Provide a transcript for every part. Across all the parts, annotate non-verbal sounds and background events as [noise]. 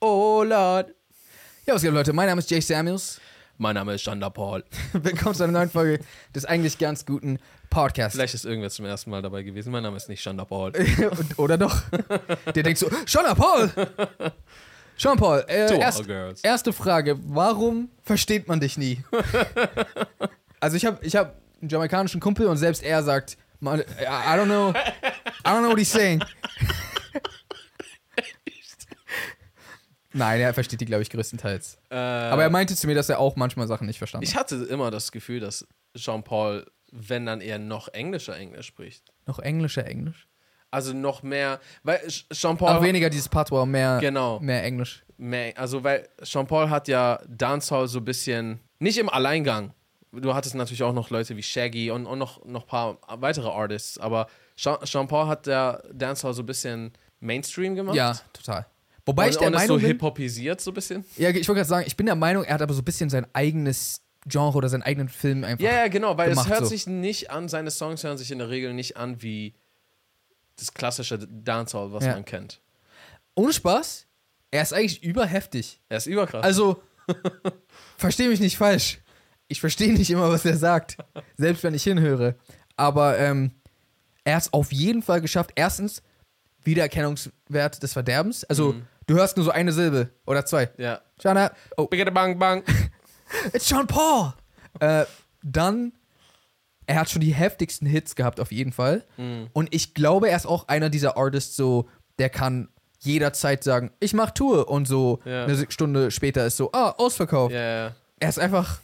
Oh Lord. Ja, was geht, Leute? Mein Name ist Jay Samuels. Mein Name ist Shanda Paul. [laughs] Willkommen zu einer neuen Folge des eigentlich ganz guten Podcasts. Vielleicht ist irgendwer zum ersten Mal dabei gewesen. Mein Name ist nicht Shanda Paul. [laughs] Oder doch? Der denkt so, Sean Paul! Sean Paul, äh, erst, erste Frage. Warum versteht man dich nie? [laughs] also ich habe ich hab einen jamaikanischen Kumpel und selbst er sagt, man, I don't know, I don't know what he's saying. Nein, er versteht die, glaube ich, größtenteils. Äh, Aber er meinte zu mir, dass er auch manchmal Sachen nicht verstanden ich hatte immer das Gefühl, dass Jean-Paul, wenn dann eher noch englischer Englisch spricht. hat. Noch englischer Englisch. Also noch mehr, weil Jean-Paul. Auch weniger dieses Patois, mehr, Genau. mehr Englisch. mehr, also weil Jean-Paul hat ja Dancehall so ein bisschen, nicht im Alleingang. Du hattest natürlich auch noch Leute wie Shaggy und, und noch ein paar weitere Artists, aber Jean- Jean-Paul hat der Dancehall so ein bisschen Mainstream gemacht. Ja, total. Wobei und, ich der und ist Meinung so bin, hip-hopisiert so ein bisschen. ja, ich wollte gerade sagen, ich bin der Meinung, er hat aber so ein bisschen sein eigenes Genre oder seinen eigenen Film einfach. Ja, ja, genau, weil gemacht, es hört so. sich nicht an, seine Songs hören sich in der Regel nicht an wie das klassische Dancehall, was Ja. man kennt. Ohne Spaß, er ist eigentlich überheftig. Er ist überkrass. Also, [laughs] verstehe mich nicht falsch. Ich verstehe nicht immer, was er sagt, selbst wenn ich hinhöre. Aber ähm, er hat es auf jeden Fall geschafft. Erstens, Wiedererkennungswert des Verderbens. Also, Mhm. du hörst nur so eine Silbe oder zwei. ja. Jana, oh, bang bang. [laughs] It's Sean Paul. Äh, dann, er hat schon die heftigsten Hits gehabt, auf jeden Fall. Mhm. Und ich glaube, er ist auch einer dieser Artists, so, der kann jederzeit sagen, ich mach Tour. Und so Ja. eine Stunde später ist so, ah, ausverkauft. Ja, ja. Er ist einfach,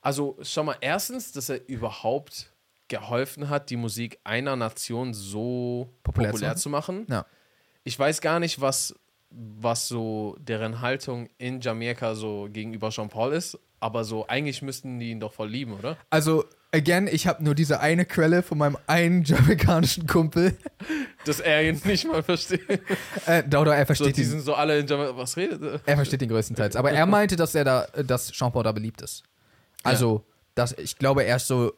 Also schau mal, erstens, dass er überhaupt geholfen hat, die Musik einer Nation so Populär populär, zu machen. ja. Ich weiß gar nicht, was, was so deren Haltung in Jamaika so gegenüber Jean-Paul ist, aber so eigentlich müssten die ihn doch voll lieben, oder? Also, again, ich habe nur diese eine Quelle von meinem einen [laughs] jamaikanischen Kumpel. Dass er ihn nicht mal versteht. Äh, oder er So, versteht die ihn. sind so alle in Jamaika. Was redet er? Er versteht ihn größtenteils. Aber er [laughs] meinte, dass er da, dass Sean Paul da beliebt ist. Also, das, ich glaube, er ist so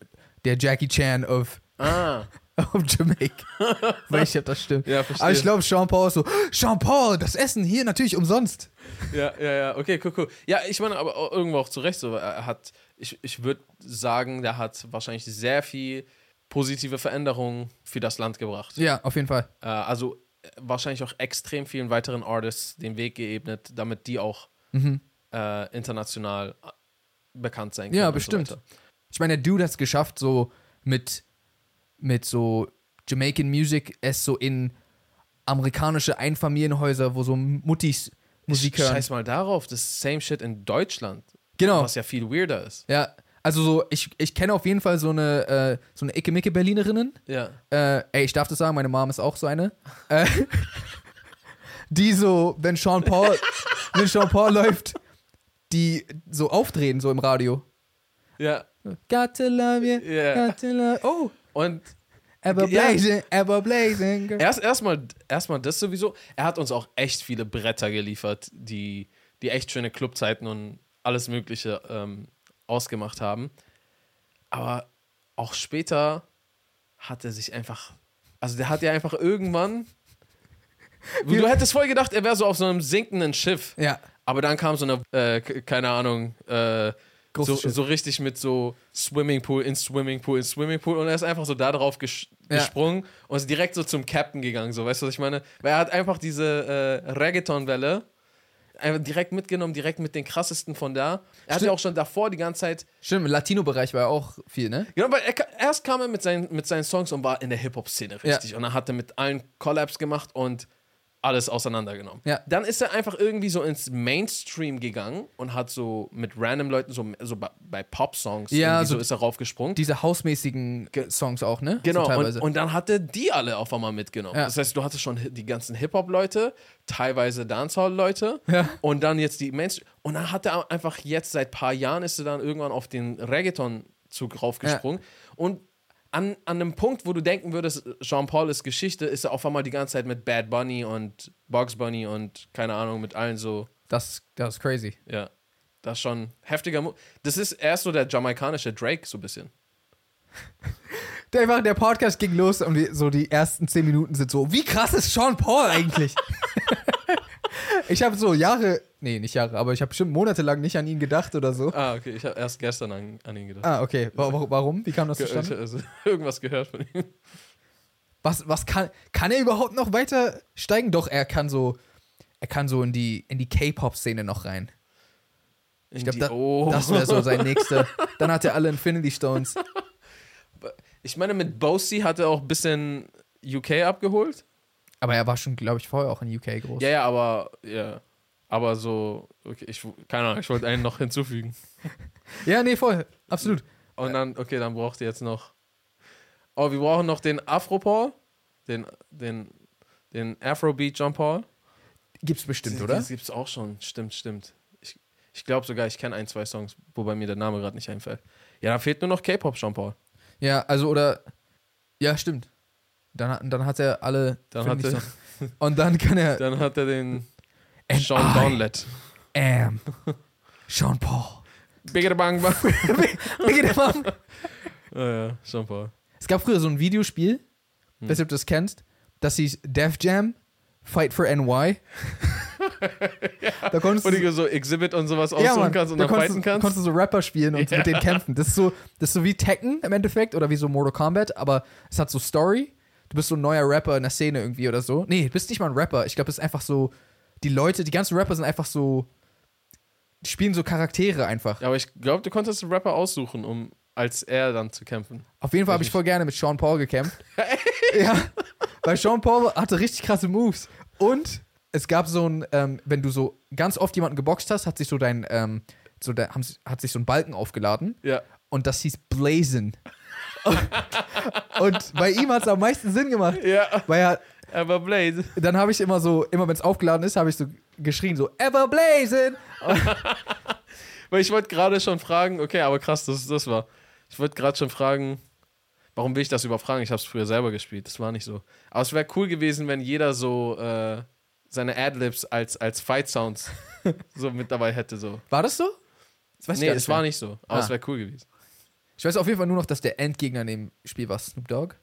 der Jackie Chan of, Ah, [laughs] of Jamaica. [laughs] Weil ich hab das stimmt. ja, verstehe. Aber ich glaube, Sean Paul ist so, Sean Paul, das Essen hier natürlich umsonst. Ja, ja, ja, okay, cool, cool. Ja, ich meine, aber auch irgendwo auch zu Recht so. Er hat, ich, ich würde sagen, der hat wahrscheinlich sehr viel positive Veränderungen für das Land gebracht. Ja, auf jeden Fall. Äh, also wahrscheinlich auch extrem vielen weiteren Artists den Weg geebnet, damit die auch Mhm. äh, international bekannt sein können. Ja, bestimmt. So. Ich meine, der Dude hat es geschafft, so mit, mit so Jamaican Music, es so in amerikanische Einfamilienhäuser, wo so Muttis Musik hören. Scheiß mal darauf, das same shit in Deutschland, Genau. was ja viel weirder ist. Ja, also so, ich, ich kenne auf jeden Fall so eine, äh, so eine Icke-Micke Berlinerinnen. Ja. Äh, ey, ich darf das sagen, meine Mom ist auch so eine. Äh, [laughs] die so, wenn Sean Paul, [laughs] wenn Sean Paul läuft, die so aufdrehen, so im Radio. Ja. Got to love you, Ja. got to love Oh, Und ever Ja. blazing, ever blazing. Erst erstmal erstmal das sowieso. Er hat uns auch echt viele Bretter geliefert, die, die echt schöne Clubzeiten und alles Mögliche ähm, ausgemacht haben. Aber auch später hat er sich einfach. Also der hat ja einfach irgendwann. Du hättest voll gedacht, er wäre so auf so einem sinkenden Schiff. Ja, Aber dann kam so eine, äh, keine Ahnung, äh, so, so richtig mit so Swimmingpool in Swimmingpool in Swimmingpool und er ist einfach so da drauf ges Ja. gesprungen und ist direkt so zum Captain gegangen, so, weißt du, was ich meine? Weil er hat einfach diese äh, Reggaeton-Welle direkt mitgenommen, direkt mit den krassesten von da. Er hat ja auch schon davor die ganze Zeit, stimmt, im Latino-Bereich war ja auch viel, ne? genau, weil er, erst kam er mit seinen, mit seinen Songs und war in der Hip-Hop-Szene Ja. richtig und dann hat er mit allen Collabs gemacht und alles auseinandergenommen. Ja. Dann ist er einfach irgendwie so ins Mainstream gegangen und hat so mit random Leuten, so, so bei, bei Pop-Songs, Ja, so so ist er raufgesprungen. Diese hausmäßigen Songs auch, ne? Genau, So teilweise. und, und dann hat er die alle auf einmal mitgenommen. Ja. Das heißt, du hattest schon die ganzen Hip-Hop-Leute, teilweise Dancehall-Leute Ja. und dann jetzt die Mainstream. Und dann hat er einfach jetzt seit paar Jahren ist er dann irgendwann auf den Reggaeton-Zug raufgesprungen. Und an, an einem Punkt, wo du denken würdest, Jean-Paul ist Geschichte, ist er auf einmal die ganze Zeit mit Bad Bunny und Bugs Bunny und keine Ahnung, mit allen so, das, das ist crazy. ja. Das ist schon heftiger. Mu das ist erst so der jamaikanische Drake, so ein bisschen. [laughs] Der, einfach, der Podcast ging los und die, so die ersten zehn Minuten sind so, wie krass ist Sean Paul eigentlich? [laughs] ich habe so Jahre, nee, nicht Jahre, aber ich habe bestimmt monatelang nicht an ihn gedacht oder so. Ah, okay, ich habe erst gestern an, an ihn gedacht. Ah, okay. Wa- wa- Warum? Wie kam das zustande? Also, [laughs] irgendwas gehört von ihm. Was, was kann, kann er überhaupt noch weiter steigen? Doch, er kann so, er kann so in die, in die K-Pop-Szene noch rein. Ich glaube, da, oh. das wäre so sein nächster. [laughs] Dann hat er alle Infinity Stones. Ich meine, mit Bosey hat er auch ein bisschen UK abgeholt. Aber er war schon, glaube ich, vorher auch in UK groß. Ja, ja, aber ja. Aber so, okay, ich keine Ahnung, ich wollte einen noch hinzufügen. [laughs] Ja, nee, voll. Absolut. Und dann, okay, dann braucht ihr jetzt noch. Oh, wir brauchen noch den Afro-Paul, den, den, den Afrobeat John Paul. Gibt's bestimmt, Die- oder? Das gibt's auch schon, stimmt, stimmt. Ich, ich glaube sogar, ich kenne ein, zwei Songs, wobei mir der Name gerade nicht einfällt. Ja, dann fehlt nur noch K-Pop John Paul. Ja, also, oder. Ja, stimmt. Dann, hat- dann hat er alle. Dann hat er-. Und dann kann er. Dann hat er den And Sean I Downlet. am Sean Paul. Bigger Bang Bang. [laughs] Bigger Bang. ja, ja, Sean Paul. Es gab früher so ein Videospiel, Hm. weiß nicht, ob du das kennst, das hieß Def Jam Fight for NY. Da konntest Wo du so Exhibit und sowas ja, aussuchen Mann, kannst und da dann konntest, fighten kannst. konntest du so Rapper spielen und Ja. mit denen kämpfen. Das ist, so, das ist so wie Tekken im Endeffekt oder wie so Mortal Kombat, aber es hat so Story. Du bist so ein neuer Rapper in der Szene irgendwie oder so. Nee, du bist nicht mal ein Rapper. Ich glaube, es ist einfach so, die Leute, die ganzen Rapper sind einfach so, die spielen so Charaktere einfach. Ja, aber ich glaube, du konntest einen Rapper aussuchen, um als er dann zu kämpfen. Auf jeden Fall habe ich voll gerne mit Sean Paul gekämpft. [laughs] ja, weil Sean Paul hatte richtig krasse Moves. Und es gab so ein, ähm, wenn du so ganz oft jemanden geboxt hast, hat sich so dein, ähm, so der, haben, hat sich so ein Balken aufgeladen Ja. und das hieß Blazon. Und, bei ihm hat es am meisten Sinn gemacht, Ja, weil er, Blade. dann habe ich immer so, immer wenn es aufgeladen ist, habe ich so geschrien, so Ever Blazon. [laughs] Weil ich wollte gerade schon fragen, okay, aber krass, dass es das war. Ich wollte gerade schon fragen, warum will ich das überfragen? Ich habe es früher selber gespielt, das war nicht so. Aber es wäre cool gewesen, wenn jeder so äh, seine Adlibs als, als Fight-Sounds [laughs] so mit dabei hätte. So. War das so? Das Nee, es war nicht so, aber Ah. es wäre cool gewesen. Ich weiß auf jeden Fall nur noch, dass der Endgegner in dem Spiel war Snoop Dogg.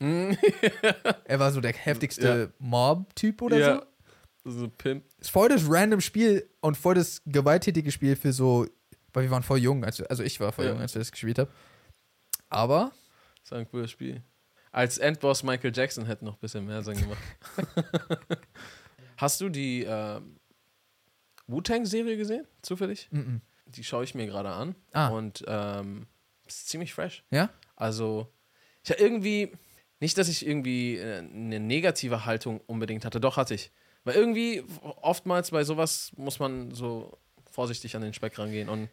Er war so der heftigste Mob-Typ oder ja. so. So Pimp. Ist voll das random Spiel und voll das gewalttätige Spiel für so, weil wir waren voll jung, als, wir- also ich war voll Ja. jung, als wir das gespielt haben. Aber Das war ein cooles Spiel. Als Endboss Michael Jackson hätte noch ein bisschen mehr Sinn gemacht. [laughs] Hast du die ähm, Wu-Tang-Serie gesehen, zufällig? mm Die schaue ich mir gerade an. Ah. Und ähm, ist ziemlich fresh. ja, Also, ich habe irgendwie, nicht, dass ich irgendwie äh, eine negative Haltung unbedingt hatte, doch hatte ich. Weil irgendwie, oftmals bei sowas muss man so vorsichtig an den Speck rangehen. Und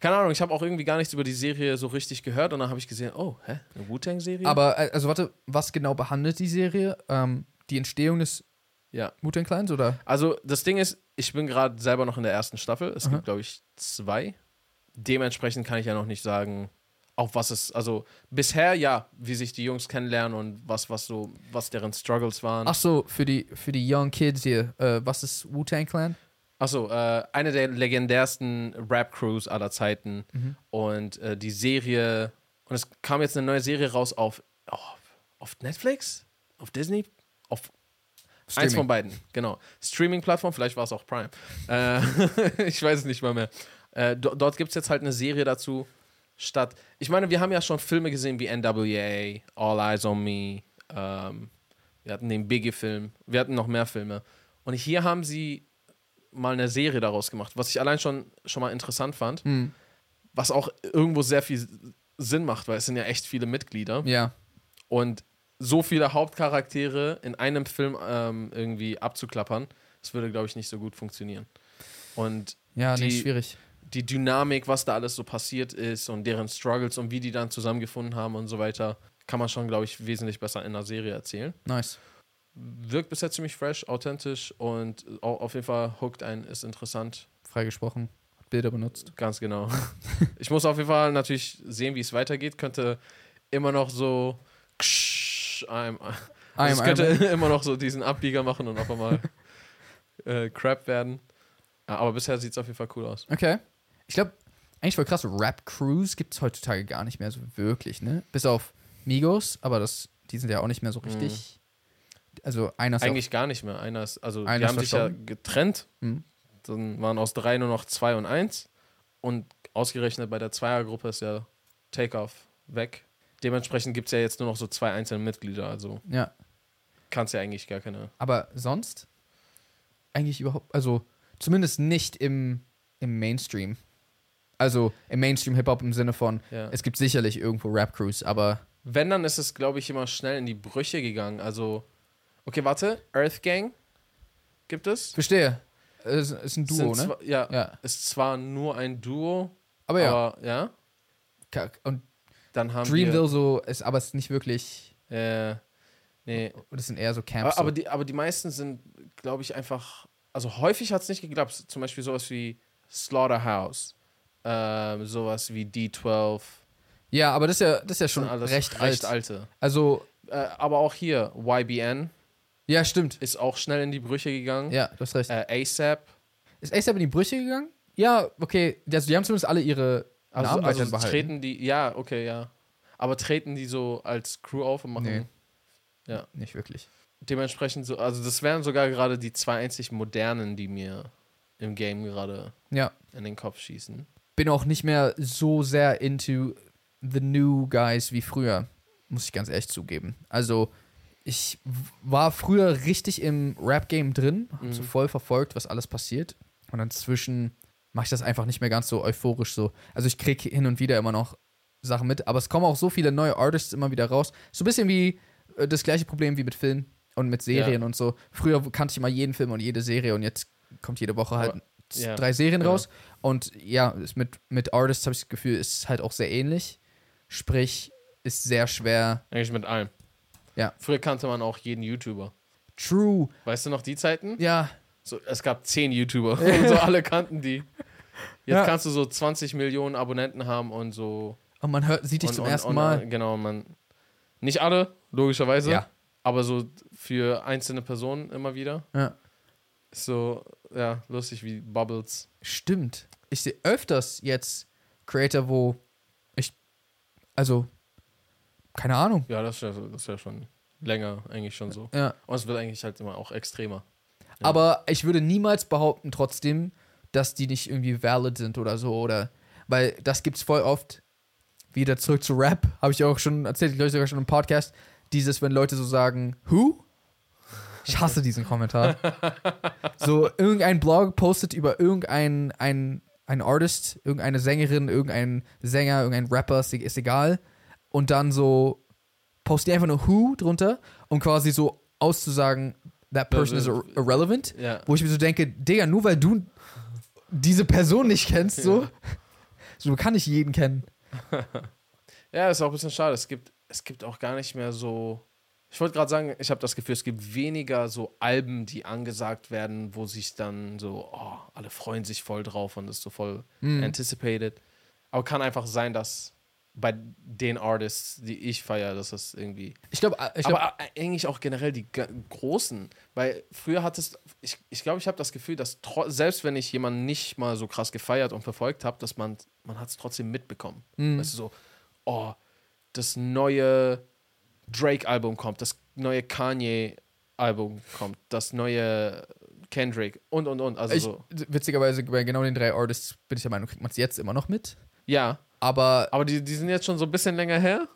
keine Ahnung, ich habe auch irgendwie gar nichts über die Serie so richtig gehört. Und dann habe ich gesehen, oh, hä, eine Wu-Tang-Serie? aber äh, also warte, was genau behandelt die Serie? Ähm, die Entstehung des Ja. Wu-Tang Clans oder? Also, das Ding ist, ich bin gerade selber noch in der ersten Staffel. Es Aha. gibt, glaube ich, zwei. Dementsprechend kann ich ja noch nicht sagen, auf was es, also bisher ja, wie sich die Jungs kennenlernen und was, was so, was deren Struggles waren. Ach so, für die für die Young Kids hier, äh, was ist Wu-Tang Clan? Achso, äh, eine der legendärsten Rap-Crews aller Zeiten. Mhm. Und äh, die Serie, und es kam jetzt eine neue Serie raus auf, oh, auf Netflix? Auf Disney? Auf Eins Streaming. von beiden, genau. Streaming-Plattform, vielleicht war es auch Prime. Äh, [laughs] ich weiß es nicht mal mehr. Äh, do, dort gibt es jetzt halt eine Serie dazu, statt. Ich meine, wir haben ja schon Filme gesehen wie NWA, All Eyes on Me. Ähm, wir hatten den Biggie-Film. Wir hatten noch mehr Filme. Und hier haben sie mal eine Serie daraus gemacht, was ich allein schon, schon mal interessant fand. Hm. Was auch irgendwo sehr viel Sinn macht, weil es sind ja echt viele Mitglieder. Ja. Und so viele Hauptcharaktere in einem Film ähm, irgendwie abzuklappern, das würde, glaube ich, nicht so gut funktionieren. Und Ja, nee, Die- schwierig. Die Dynamik, was da alles so passiert ist und deren Struggles und wie die dann zusammengefunden haben und so weiter, kann man schon, glaube ich, wesentlich besser in einer Serie erzählen. Nice. Wirkt bisher ziemlich fresh, authentisch und au- auf jeden Fall hookt ein, ist interessant. Freigesprochen. Hat Bilder benutzt. Ganz genau. [laughs] ich muss auf jeden Fall natürlich sehen, wie es weitergeht. Könnte immer noch so. Ksch, I'm, also es I'm- könnte I'm- [laughs] immer noch so diesen Abbieger machen und auf einmal [laughs] äh, Crap werden. Aber bisher sieht es auf jeden Fall cool aus. Okay. Ich glaube, eigentlich voll krass, Rap-Crews gibt es heutzutage gar nicht mehr so wirklich, ne? Bis auf Migos, aber das, die sind ja auch nicht mehr so richtig. Also einer ist Eigentlich gar nicht mehr. Einer ist, also Einer die haben sich ja getrennt. Mhm. Dann waren aus drei nur noch zwei und eins. Und ausgerechnet bei der Zweiergruppe ist ja Takeoff weg. Dementsprechend gibt es ja jetzt nur noch so zwei einzelne Mitglieder. Also ja. kannst ja eigentlich gar keine. Aber sonst eigentlich überhaupt, also zumindest nicht im, im Mainstream. Also im Mainstream Hip-Hop im Sinne von, Ja. es gibt sicherlich irgendwo Rap-Crews, aber Wenn, dann ist es, glaube ich, immer schnell in die Brüche gegangen. Also, okay, warte. Earth Gang gibt es. verstehe. Es ist ein Duo, ne? zwar- ja, Ja. ist zwar nur ein Duo, Aber ja, aber ja. und Dann haben Dreamville so ist, aber es ist nicht wirklich, wir. Äh, nee. das sind eher so Camps. Aber, aber, so. die, aber die meisten sind, glaube ich, einfach. Also häufig hat es nicht geklappt. Zum Beispiel sowas wie Slaughterhouse, ähm, sowas wie D12. ja, aber das ist ja, das ist ja schon alles recht, recht alt. alte. Also, Äh, aber auch hier, YBN ja, stimmt. ist auch schnell in die Brüche gegangen. Ja, du hast recht. Äh, ASAP. Ist ASAP in die Brüche gegangen? Ja, okay. Also, die haben zumindest alle ihre Also, Namen also behalten. treten die, ja, okay, ja. Aber treten die so als Crew auf und machen. Nee. Ja. Nicht wirklich. Dementsprechend so, also das wären sogar gerade die zwei einzig modernen, die mir im Game gerade Ja. in den Kopf schießen. Bin auch nicht mehr so sehr into the new guys wie früher. Muss ich ganz ehrlich zugeben. Also, ich war früher richtig im Rap-Game drin, hab Mhm. so voll verfolgt, was alles passiert. Und inzwischen mache ich das einfach nicht mehr ganz so euphorisch so. Also, ich kriege hin und wieder immer noch Sachen mit, aber es kommen auch so viele neue Artists immer wieder raus. So ein bisschen wie äh, das gleiche Problem wie mit Filmen und mit Serien Ja. und so. Früher kannte ich immer jeden Film und jede Serie und jetzt kommt jede Woche halt Aber- ja, drei Serien genau. raus. Und ja, mit, mit Artists habe ich das Gefühl, ist halt auch sehr ähnlich. Sprich, ist sehr schwer. Eigentlich mit allem. Ja. Früher kannte man auch jeden YouTuber. True. Weißt du noch die Zeiten? Ja, So, es gab zehn YouTuber [laughs] und so alle kannten die. Jetzt Ja. kannst du so 20 Millionen Abonnenten haben und so. und man hört, sieht dich und, zum und, ersten und, Mal. Genau, man. Nicht alle, logischerweise. Ja. Aber so für einzelne Personen immer wieder. Ja. So, ja, lustig wie Bubbles. Stimmt. Ich sehe öfters jetzt Creator, wo ich, also, keine Ahnung. Ja, das ist ja, das ist ja schon länger eigentlich schon so. Ja. Und es wird eigentlich halt immer auch extremer. Ja. Aber ich würde niemals behaupten, trotzdem, dass die nicht irgendwie valid sind oder so. Oder, weil das gibt's voll oft. Wieder zurück zu Rap, habe ich auch schon erzählt, glaube ich sogar schon im Podcast. Dieses, wenn Leute so sagen, who? Ich hasse diesen Kommentar. [laughs] so, irgendein Blog postet über irgendein ein, ein Artist, irgendeine Sängerin, irgendein Sänger, irgendein Rapper, ist, ist egal. Und dann so postet die einfach nur who drunter, um quasi so auszusagen, that person is ir- irrelevant. Ja. Wo ich mir so denke, Digga, nur weil du diese Person nicht kennst, so, [laughs] so kann ich jeden kennen. [laughs] Ja, ist auch ein bisschen schade. Es gibt, es gibt auch gar nicht mehr so. Ich wollte gerade sagen, ich habe das Gefühl, es gibt weniger so Alben, die angesagt werden, wo sich dann so, oh, alle freuen sich voll drauf und ist so voll Mhm. anticipated. Aber kann einfach sein, dass bei den Artists, die ich feiere, dass das irgendwie. Ich glaube, ich glaub, aber äh, eigentlich auch generell die großen, weil früher hattest ich ich glaube, ich habe das Gefühl, dass selbst wenn ich jemanden nicht mal so krass gefeiert und verfolgt habe, dass man man hat es trotzdem mitbekommen. Mhm. Weißt du so, oh, das neue Drake Album kommt, das neue Kanye Album kommt, das neue Kendrick und und und, also ich, so. witzigerweise bei genau den drei Artists bin ich der Meinung, kriegt man es jetzt immer noch mit. Ja, Aber aber die, die sind jetzt schon so ein bisschen länger her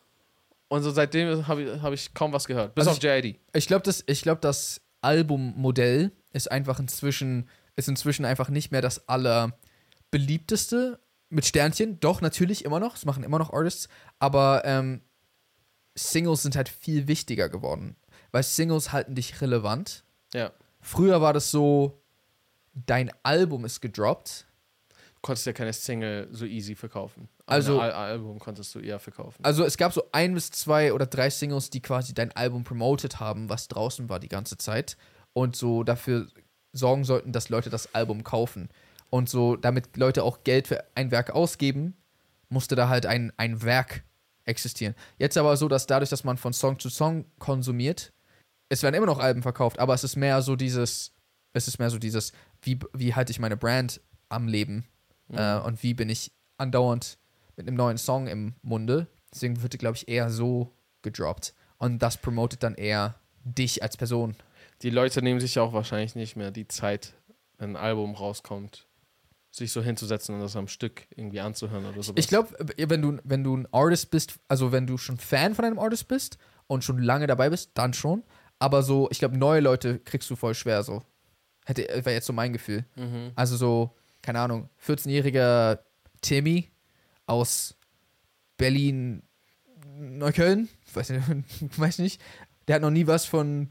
und so seitdem habe ich, hab ich kaum was gehört, bis Also auf JID. ich glaube, das, ich glaub, das Albummodell ist einfach inzwischen, ist inzwischen einfach nicht mehr das allerbeliebteste mit Sternchen. Doch, natürlich immer noch. Das machen immer noch Artists. Aber ähm, Singles sind halt viel wichtiger geworden. Weil Singles halten dich relevant. Ja. Früher war das so, dein Album ist gedroppt. konntest ja keine Single so easy verkaufen. Also- ein Al Album konntest du eher verkaufen. Also es gab so ein bis zwei oder drei Singles, die quasi dein Album promoted haben, was draußen war die ganze Zeit. Und so dafür sorgen sollten, dass Leute das Album kaufen. Und so, damit Leute auch Geld für ein Werk ausgeben, musste da halt ein, ein Werk existieren. Jetzt aber so, dass dadurch, dass man von Song zu Song konsumiert, es werden immer noch Alben verkauft, aber es ist mehr so dieses, es ist mehr so dieses, wie, wie halte ich meine Brand am Leben Mhm. äh, und wie bin ich andauernd mit einem neuen Song im Munde. Deswegen würde, glaube ich, eher so gedroppt. Und das promotet dann eher dich als Person. Die Leute nehmen sich ja auch wahrscheinlich nicht mehr die Zeit, wenn ein Album rauskommt, sich so hinzusetzen und das am Stück irgendwie anzuhören oder sowas. Ich glaube, wenn du, wenn du ein Artist bist, also wenn du schon Fan von einem Artist bist und schon lange dabei bist, dann schon. Aber so, ich glaube, neue Leute kriegst du voll schwer so. Hätte, wäre jetzt so mein Gefühl. Mhm. Also so, keine Ahnung, 14-jähriger Timmy aus Berlin, Neukölln, weiß nicht, [laughs] weiß nicht, der hat noch nie was von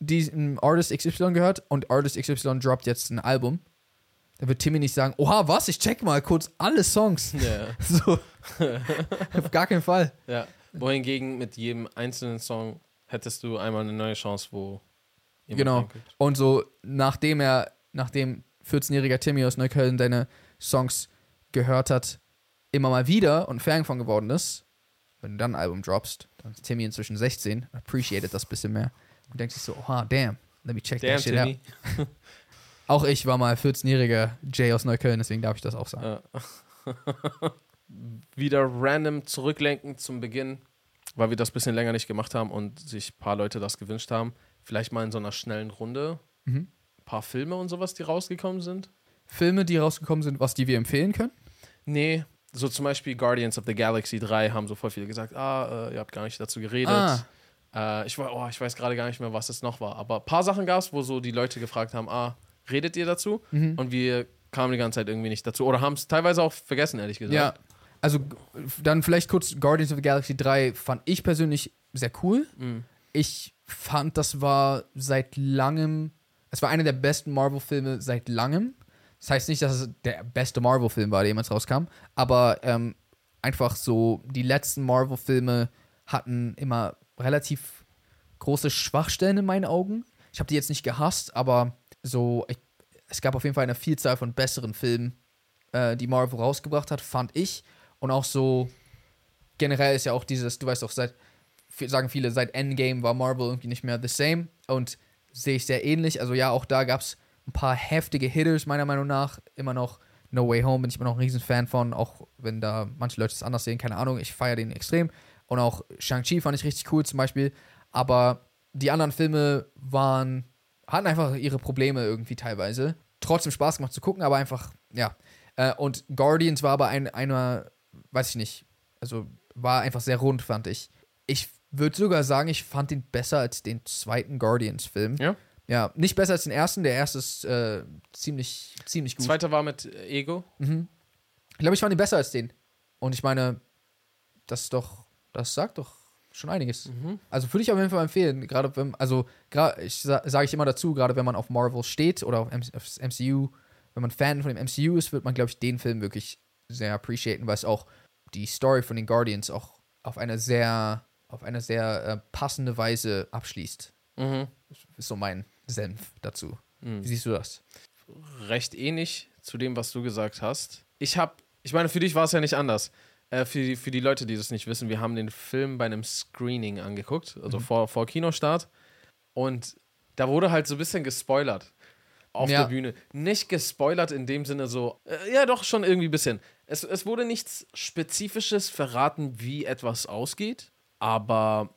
diesem Artist XY gehört und Artist XY droppt jetzt ein Album. Da wird Timmy nicht sagen, oha, was, ich check mal kurz alle Songs. Ja, [laughs] So. [laughs] Auf gar keinen Fall. ja. Wohingegen mit jedem einzelnen Song hättest du einmal eine neue Chance, wo jemand Genau. reinguckt. Und so, nachdem er, nachdem 14-jähriger Timmy aus Neukölln deine Songs gehört hat, immer mal wieder und Fan von geworden ist, wenn du dann ein Album droppst, dann ist Timmy inzwischen 16, appreciated das ein bisschen mehr und denkt sich so, oha, damn, let me check Damn, that shit out. [laughs] Auch ich war mal 14-jähriger Jay aus Neukölln, deswegen darf ich das auch sagen. Ja. [laughs] Wieder random zurücklenken zum Beginn, weil wir das ein bisschen länger nicht gemacht haben und sich ein paar Leute das gewünscht haben. Vielleicht mal in so einer schnellen Runde Mhm. ein paar Filme und sowas, die rausgekommen sind. Filme, die rausgekommen sind, was die wir empfehlen können? Nee, so zum Beispiel Guardians of the Galaxy 3 haben so voll viele gesagt, ah, äh, ihr habt gar nicht dazu geredet. Ah. Äh, ich, oh, ich weiß gerade gar nicht mehr, was es noch war. Aber ein paar Sachen gab es, wo so die Leute gefragt haben, ah, redet ihr dazu? Mhm. Und wir kamen die ganze Zeit irgendwie nicht dazu. Oder haben es teilweise auch vergessen, ehrlich gesagt. Ja, also dann vielleicht kurz Guardians of the Galaxy 3 fand ich persönlich sehr cool. Mhm. Ich fand, das war seit langem, es war einer der besten Marvel-Filme seit langem. Das heißt nicht, dass es der beste Marvel-Film war, der jemals rauskam, aber ähm, einfach so, die letzten Marvel-Filme hatten immer relativ große Schwachstellen in meinen Augen. Ich habe die jetzt nicht gehasst, aber so, ich, es gab auf jeden Fall eine Vielzahl von besseren Filmen, äh, die Marvel rausgebracht hat, fand ich. Und auch so, generell ist ja auch dieses, du weißt auch, seit, sagen viele, seit Endgame war Marvel irgendwie nicht mehr the same. Und sehe ich sehr ähnlich. Also ja, auch da gab es ein paar heftige Hitters, meiner Meinung nach. Immer noch No Way Home bin ich immer noch ein Riesenfan von, auch wenn da manche Leute es anders sehen, keine Ahnung. Ich feiere den extrem. Und auch Shang-Chi fand ich richtig cool zum Beispiel. Aber die anderen Filme waren, hatten einfach ihre Probleme irgendwie teilweise. Trotzdem Spaß gemacht zu gucken, aber einfach, ja. Äh, und Guardians war aber ein, einer, weiß ich nicht, also war einfach sehr rund, fand ich. Ich würde sogar sagen, ich fand ihn besser als den zweiten Guardians-Film. Ja? Ja, nicht besser als den ersten. Der erste ist äh, ziemlich, ziemlich gut. Zweiter war mit Ego. Mhm. Ich glaube, ich fand ihn besser als den. Und ich meine, das ist doch, das sagt doch schon einiges. Mhm. Also würde ich auf jeden Fall empfehlen, gerade wenn, also ich sa sage ich immer dazu, gerade wenn man auf Marvel steht oder auf, M aufs MCU, wenn man Fan von dem MCU ist, wird man, glaube ich, den Film wirklich sehr appreciaten, weil es auch die Story von den Guardians auch auf eine sehr, auf eine sehr äh, passende Weise abschließt. Mhm. Ist so mein Senf dazu. Mhm. Wie siehst du das? recht ähnlich zu dem, was du gesagt hast. Ich habe, ich meine, für dich war es ja nicht anders. Äh, für, die, für die Leute, die das nicht wissen, wir haben den Film bei einem Screening angeguckt, also vor, vor Kinostart. Und da wurde halt so ein bisschen gespoilert auf Ja. der Bühne. Nicht gespoilert in dem Sinne so, äh, ja doch schon irgendwie ein bisschen. Es, es wurde nichts Spezifisches verraten, wie etwas ausgeht, aber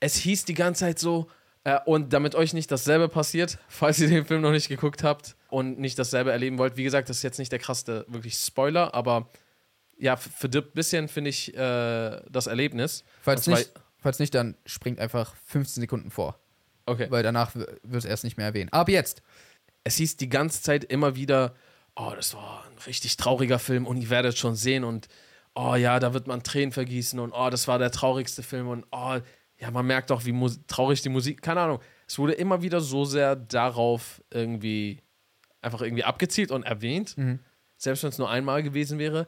es hieß die ganze Zeit so, äh, und damit euch nicht dasselbe passiert, [laughs] falls ihr den Film noch nicht geguckt habt und nicht dasselbe erleben wollt, wie gesagt, das ist jetzt nicht der krasse wirklich Spoiler, aber ja, verdirbt ein bisschen, finde ich, äh, das Erlebnis. Falls zwar- nicht, falls nicht, dann springt einfach 15 Sekunden vor, Okay. weil danach wird es erst nicht mehr erwähnt. Ab jetzt. es hieß die ganze Zeit immer wieder, oh, das war ein richtig trauriger Film und ihr werdet schon sehen und oh ja, da wird man Tränen vergießen und oh, das war der traurigste Film und oh, ja, man merkt auch, wie traurig die Musik, keine Ahnung. Es wurde immer wieder so sehr darauf irgendwie einfach irgendwie abgezielt und erwähnt, selbst wenn es nur einmal gewesen wäre,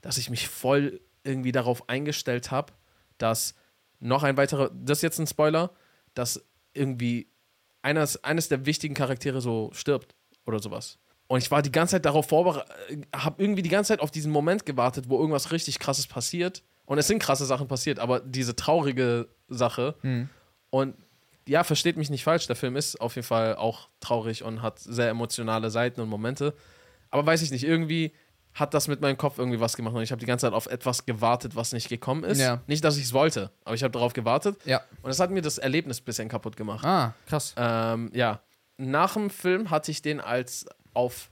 dass ich mich voll irgendwie darauf eingestellt habe, dass noch ein weiterer, das ist jetzt ein Spoiler, dass irgendwie eines, eines der wichtigen Charaktere so stirbt oder sowas. Und ich war die ganze Zeit darauf vorbereitet, habe irgendwie die ganze Zeit auf diesen Moment gewartet, wo irgendwas richtig krasses passiert. Und es sind krasse Sachen passiert, aber diese traurige Sache. Und ja, versteht mich nicht falsch, der Film ist auf jeden Fall auch traurig und hat sehr emotionale Seiten und Momente. Aber weiß ich nicht, irgendwie, hat das mit meinem Kopf irgendwie was gemacht und ich habe die ganze Zeit auf etwas gewartet, was nicht gekommen ist. Ja. Nicht, dass ich es wollte, aber ich habe darauf gewartet Ja. und das hat mir das Erlebnis ein bisschen kaputt gemacht. Ah, krass. Ähm, ja, nach dem Film hatte ich den als auf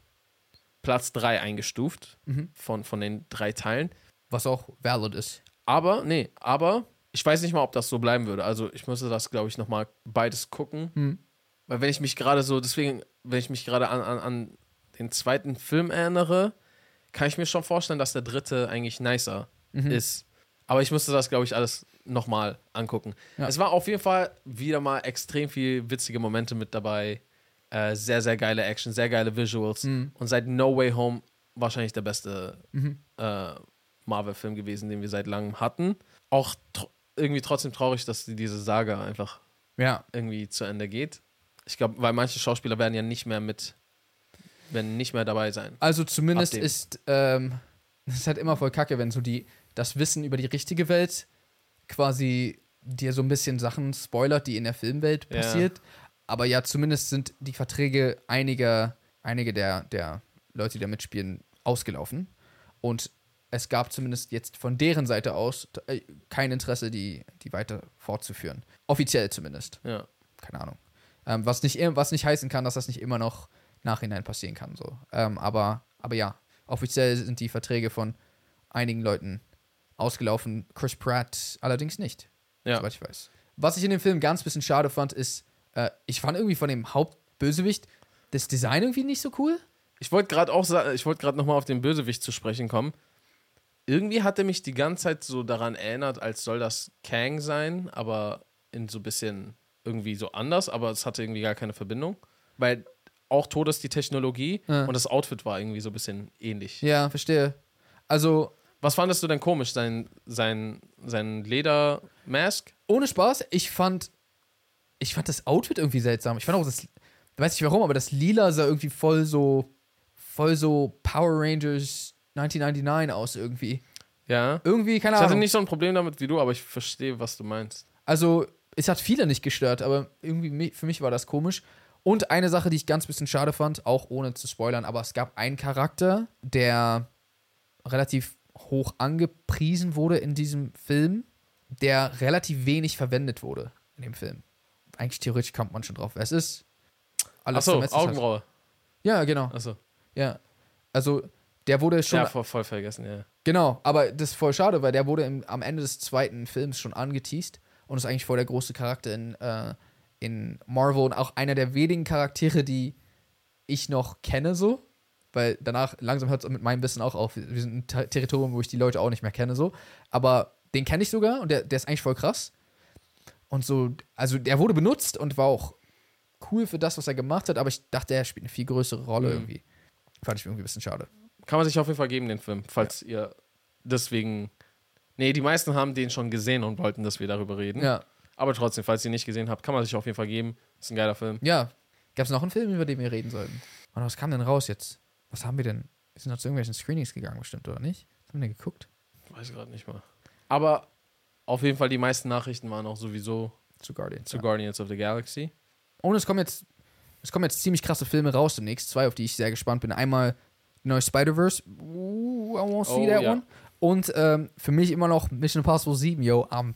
Platz 3 eingestuft Mhm. von, von den drei Teilen. Was auch valid ist. Aber, nee, aber ich weiß nicht mal, ob das so bleiben würde. Also ich müsste das, glaube ich, nochmal beides gucken. Hm. Weil wenn ich mich gerade so, deswegen, wenn ich mich gerade an, an, an den zweiten Film erinnere, kann ich mir schon vorstellen, dass der dritte eigentlich nicer Mhm. ist. Aber ich müsste das, glaube ich, alles nochmal angucken. Ja. Es war auf jeden Fall wieder mal extrem viel witzige Momente mit dabei. Äh, sehr, sehr geile Action, sehr geile Visuals. Mhm. Und seit No Way Home wahrscheinlich der beste Mhm. äh, Marvel-Film gewesen, den wir seit langem hatten. Auch tr irgendwie trotzdem traurig, dass die, diese Saga einfach Ja. irgendwie zu Ende geht. Ich glaube, weil manche Schauspieler werden ja nicht mehr mit, werden nicht mehr dabei sein. Also zumindest ist, ähm, [laughs] das ist halt immer voll kacke, wenn so die, das Wissen über die richtige Welt quasi dir so ein bisschen Sachen spoilert, die in der Filmwelt Ja. passiert. Aber ja, zumindest sind die Verträge einiger, einige der, der Leute, die da mitspielen, ausgelaufen. Und es gab zumindest jetzt von deren Seite aus äh, kein Interesse, die, die weiter fortzuführen. Offiziell zumindest. Ja. Keine Ahnung. Ähm, was, nicht, was nicht heißen kann, dass das nicht immer noch nachhinein passieren kann. So. Ähm, aber, aber ja, offiziell sind die Verträge von einigen Leuten ausgelaufen. Chris Pratt allerdings nicht, Ja. soweit ich weiß. Was ich in dem Film ganz bisschen schade fand, ist, äh, ich fand irgendwie von dem Hauptbösewicht das Design irgendwie nicht so cool. Ich wollte gerade auch sagen, ich wollte gerade nochmal auf den Bösewicht zu sprechen kommen. Irgendwie hat er mich die ganze Zeit so daran erinnert, als soll das Kang sein, aber in so ein bisschen irgendwie so anders, aber es hatte irgendwie gar keine Verbindung. Weil auch tot ist die Technologie Ja. und das Outfit war irgendwie so ein bisschen ähnlich. Ja, verstehe. Also, Was fandest du denn komisch? Sein, sein, sein Ledermask? ohne Spaß, ich fand, ich fand das Outfit irgendwie seltsam. Ich fand auch das, weiß nicht warum, aber das Lila sah irgendwie voll so, voll so Power Rangers 1999 aus irgendwie. Ja. Irgendwie, keine Ich hatte Ahnung. nicht so ein Problem damit wie du, aber ich verstehe, was du meinst. Also, es hat viele nicht gestört, aber irgendwie für mich war das komisch. Und eine Sache, die ich ganz bisschen schade fand, auch ohne zu spoilern, aber es gab einen Charakter, der relativ hoch angepriesen wurde in diesem Film, der relativ wenig verwendet wurde in dem Film. Eigentlich theoretisch kommt man schon drauf, wer es ist. Achso, Augenbraue. Ja, genau. Achso. Ja. Also, der wurde schon Ja, voll, voll vergessen, ja. Genau, aber das ist voll schade, weil der wurde im, am Ende des zweiten Films schon angeteased und ist eigentlich voll der große Charakter in, äh, in Marvel und auch einer der wenigen Charaktere, die ich noch kenne, so. Weil danach langsam hört es mit meinem Wissen auch auf. Wir sind ein Ter Territorium, wo ich die Leute auch nicht mehr kenne, so. Aber den kenne ich sogar und der, der ist eigentlich voll krass. Und so, also der wurde benutzt und war auch cool für das, was er gemacht hat, aber ich dachte, er spielt eine viel größere Rolle Mhm. irgendwie. Fand ich irgendwie ein bisschen schade. Kann man sich auf jeden Fall geben, den Film, falls ihr deswegen. Nee, die meisten haben den schon gesehen und wollten, dass wir darüber reden. Ja. Aber trotzdem, falls ihr nicht gesehen habt, kann man sich auf jeden Fall geben. Ist ein geiler Film. Ja. Gab es noch einen Film, über den wir reden sollten? Und was kam denn raus jetzt? Was haben wir denn? Wir sind noch zu irgendwelchen Screenings gegangen, bestimmt, oder nicht? Was haben wir denn geguckt? Weiß gerade nicht mal. Aber auf jeden Fall, die meisten Nachrichten waren auch sowieso Zu Guardians. zu ja. Guardians of the Galaxy. Und es kommen jetzt, es kommen jetzt ziemlich krasse Filme raus demnächst. Zwei, auf die ich sehr gespannt bin. Einmal die neue Spider-Verse. Ooh, I won't see Oh, that ja. one. Und ähm, für mich immer noch Mission Impossible 7, yo. I'm,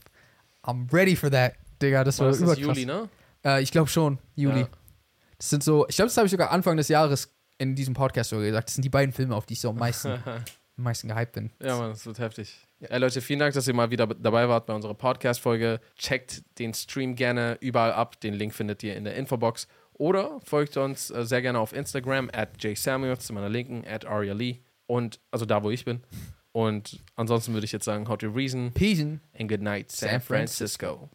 I'm ready for that, Digga. Das War war überkrass. Juli, ne? Äh, ich glaube schon, Juli. Ja. Das sind so, ich glaube, das habe ich sogar Anfang des Jahres in diesem Podcast sogar gesagt. Das sind die beiden Filme, auf die ich so am meisten, [laughs] am meisten gehypt bin. Ja, Mann, das wird heftig. Ja, Leute, vielen Dank, dass ihr mal wieder dabei wart bei unserer Podcast-Folge. Checkt den Stream gerne überall ab. Den Link findet ihr in der Infobox. Oder folgt uns äh, sehr gerne auf Instagram at jsamuels, zu meiner Linken, at Aria Lee. Und, also da, wo ich bin. Und ansonsten würde ich jetzt sagen, how to reason Peace. and good night, San San Francisco.